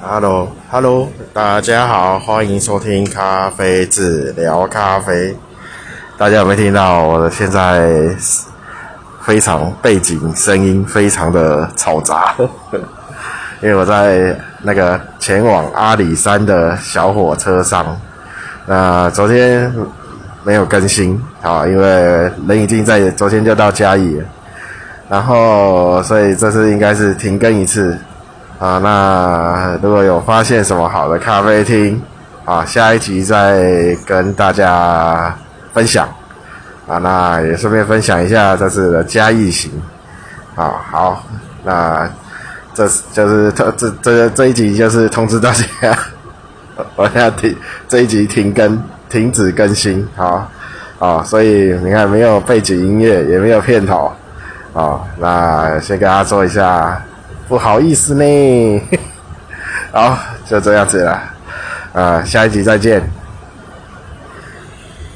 Hello，Hello，大家好，欢迎收听咖啡治疗咖啡。大家有没有听到我的现在非常背景声音非常的嘈杂？因为我在那个前往阿里山的小火车上。那昨天没有更新啊，因为人已经在昨天就到嘉义了。然后，所以这次应该是停更一次啊。那如果有发现什么好的咖啡厅啊，下一集再跟大家分享啊。那也顺便分享一下这次的嘉义行啊。好，那这就是这这这这一集就是通知大家，我要停这一集停更，停止更新。好啊，所以你看，没有背景音乐，也没有片头。好，那先跟大家说一下，不好意思呢。好，就这样子了，啊，下一集再见。